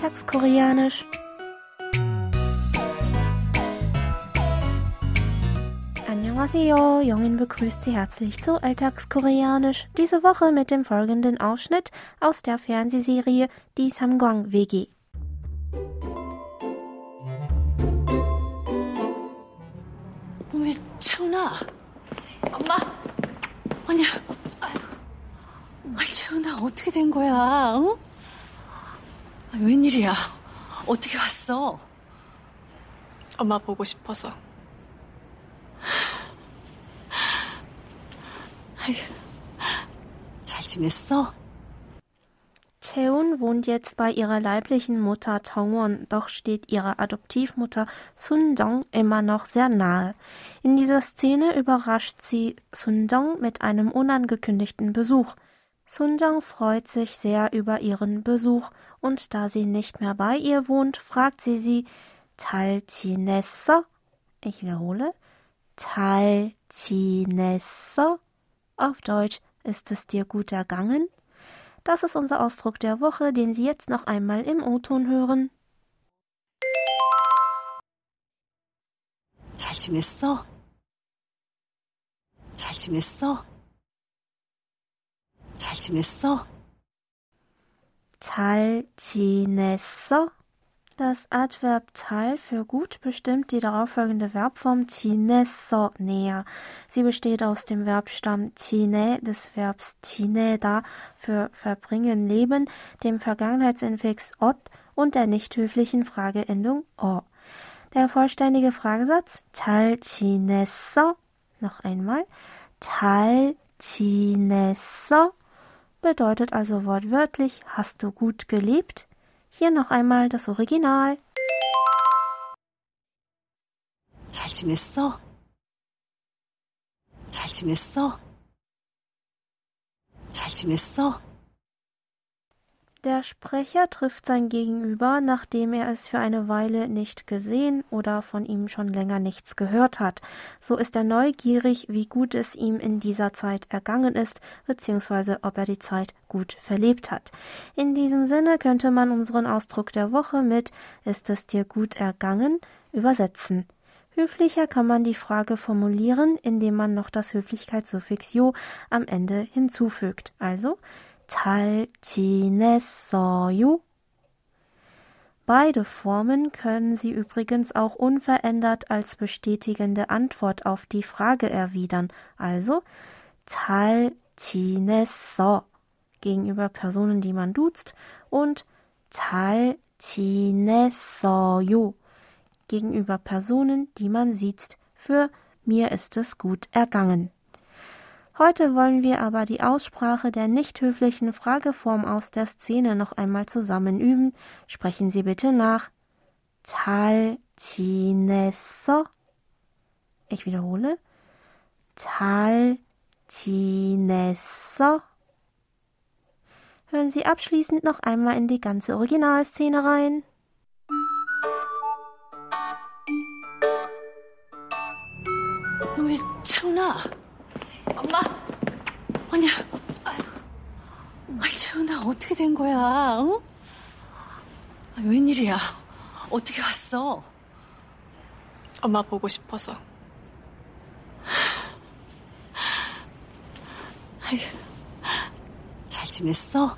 Alltagskoreanisch. Annyeonghaseyo, Jungin begrüßt Sie herzlich zu Alltagskoreanisch. Diese Woche mit dem folgenden Ausschnitt aus der Fernsehserie Die Samgwang WG. 어머, 채훈아. 엄마. 아니야. 아유. 아, 채훈아, 어떻게 된 거야? 어? 아, 웬일이야? 어떻게 왔어? 엄마 보고 싶어서. 아유, 잘 지냈어? Cheon wohnt jetzt bei ihrer leiblichen Mutter Tongwon, doch steht ihrer Adoptivmutter Sun Dong immer noch sehr nahe. In dieser Szene überrascht sie Sun Dong mit einem unangekündigten Besuch. Sun Dong freut sich sehr über ihren Besuch und da sie nicht mehr bei ihr wohnt, fragt sie sie 잘 지냈어? Ich wiederhole. 잘 지냈어? Auf Deutsch, ist es dir gut ergangen? Das ist unser Ausdruck der Woche, den Sie jetzt noch einmal im O-Ton hören. 잘 지냈어? 잘 지냈어? 잘 지냈어? 잘 지냈어? Das Adverb 잘 für gut bestimmt die darauffolgende Verbform 지냈어 näher. Sie besteht aus dem Verbstamm 지내 des Verbs 지내다 für verbringen, leben, dem Vergangenheitsinfix ot und der nicht höflichen Frageendung 어. Der vollständige Fragesatz 잘 지냈어? Noch einmal 잘 지냈어? bedeutet also wortwörtlich hast du gut gelebt? Hier noch einmal das Original. 잘 지냈어? 잘 지냈어? 잘 지냈어? der Sprecher trifft sein Gegenüber, nachdem er es für eine Weile nicht gesehen oder von ihm schon länger nichts gehört hat. So ist er neugierig, wie gut es ihm in dieser Zeit ergangen ist, beziehungsweise ob er die Zeit gut verlebt hat. In diesem Sinne könnte man unseren Ausdruck der Woche mit Ist es dir gut ergangen? übersetzen. Höflicher kann man die Frage formulieren, indem man noch das Höflichkeitssuffix jo am Ende hinzufügt. Also 잘 지냈어요? Beide Formen können Sie übrigens auch unverändert als bestätigende Antwort auf die Frage erwidern. Also 잘 지냈어 gegenüber Personen, die man duzt und 잘 지냈어요 gegenüber Personen, die man sieht. Für mir ist es gut ergangen. Heute wollen wir aber die Aussprache der nicht höflichen Frageform aus der Szene noch einmal zusammen üben. Sprechen Sie bitte nach. 잘 지냈어? Ich wiederhole. 잘 지냈어? Hören Sie abschließend noch einmal in die ganze Originalszene rein. 왜 채훈아? 엄마. 아니야. 아유. 아, 채훈아, 어떻게 된 거야? 어? 아, 웬일이야? 어떻게 왔어? 엄마 보고 싶어서. 아유. 잘 지냈어?